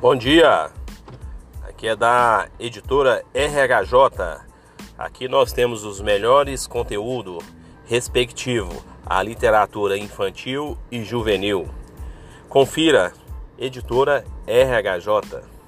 Bom dia, aqui é da editora RHJ. Aqui nós temos os melhores conteúdos respectivo à literatura infantil e juvenil. Confira, editora RHJ.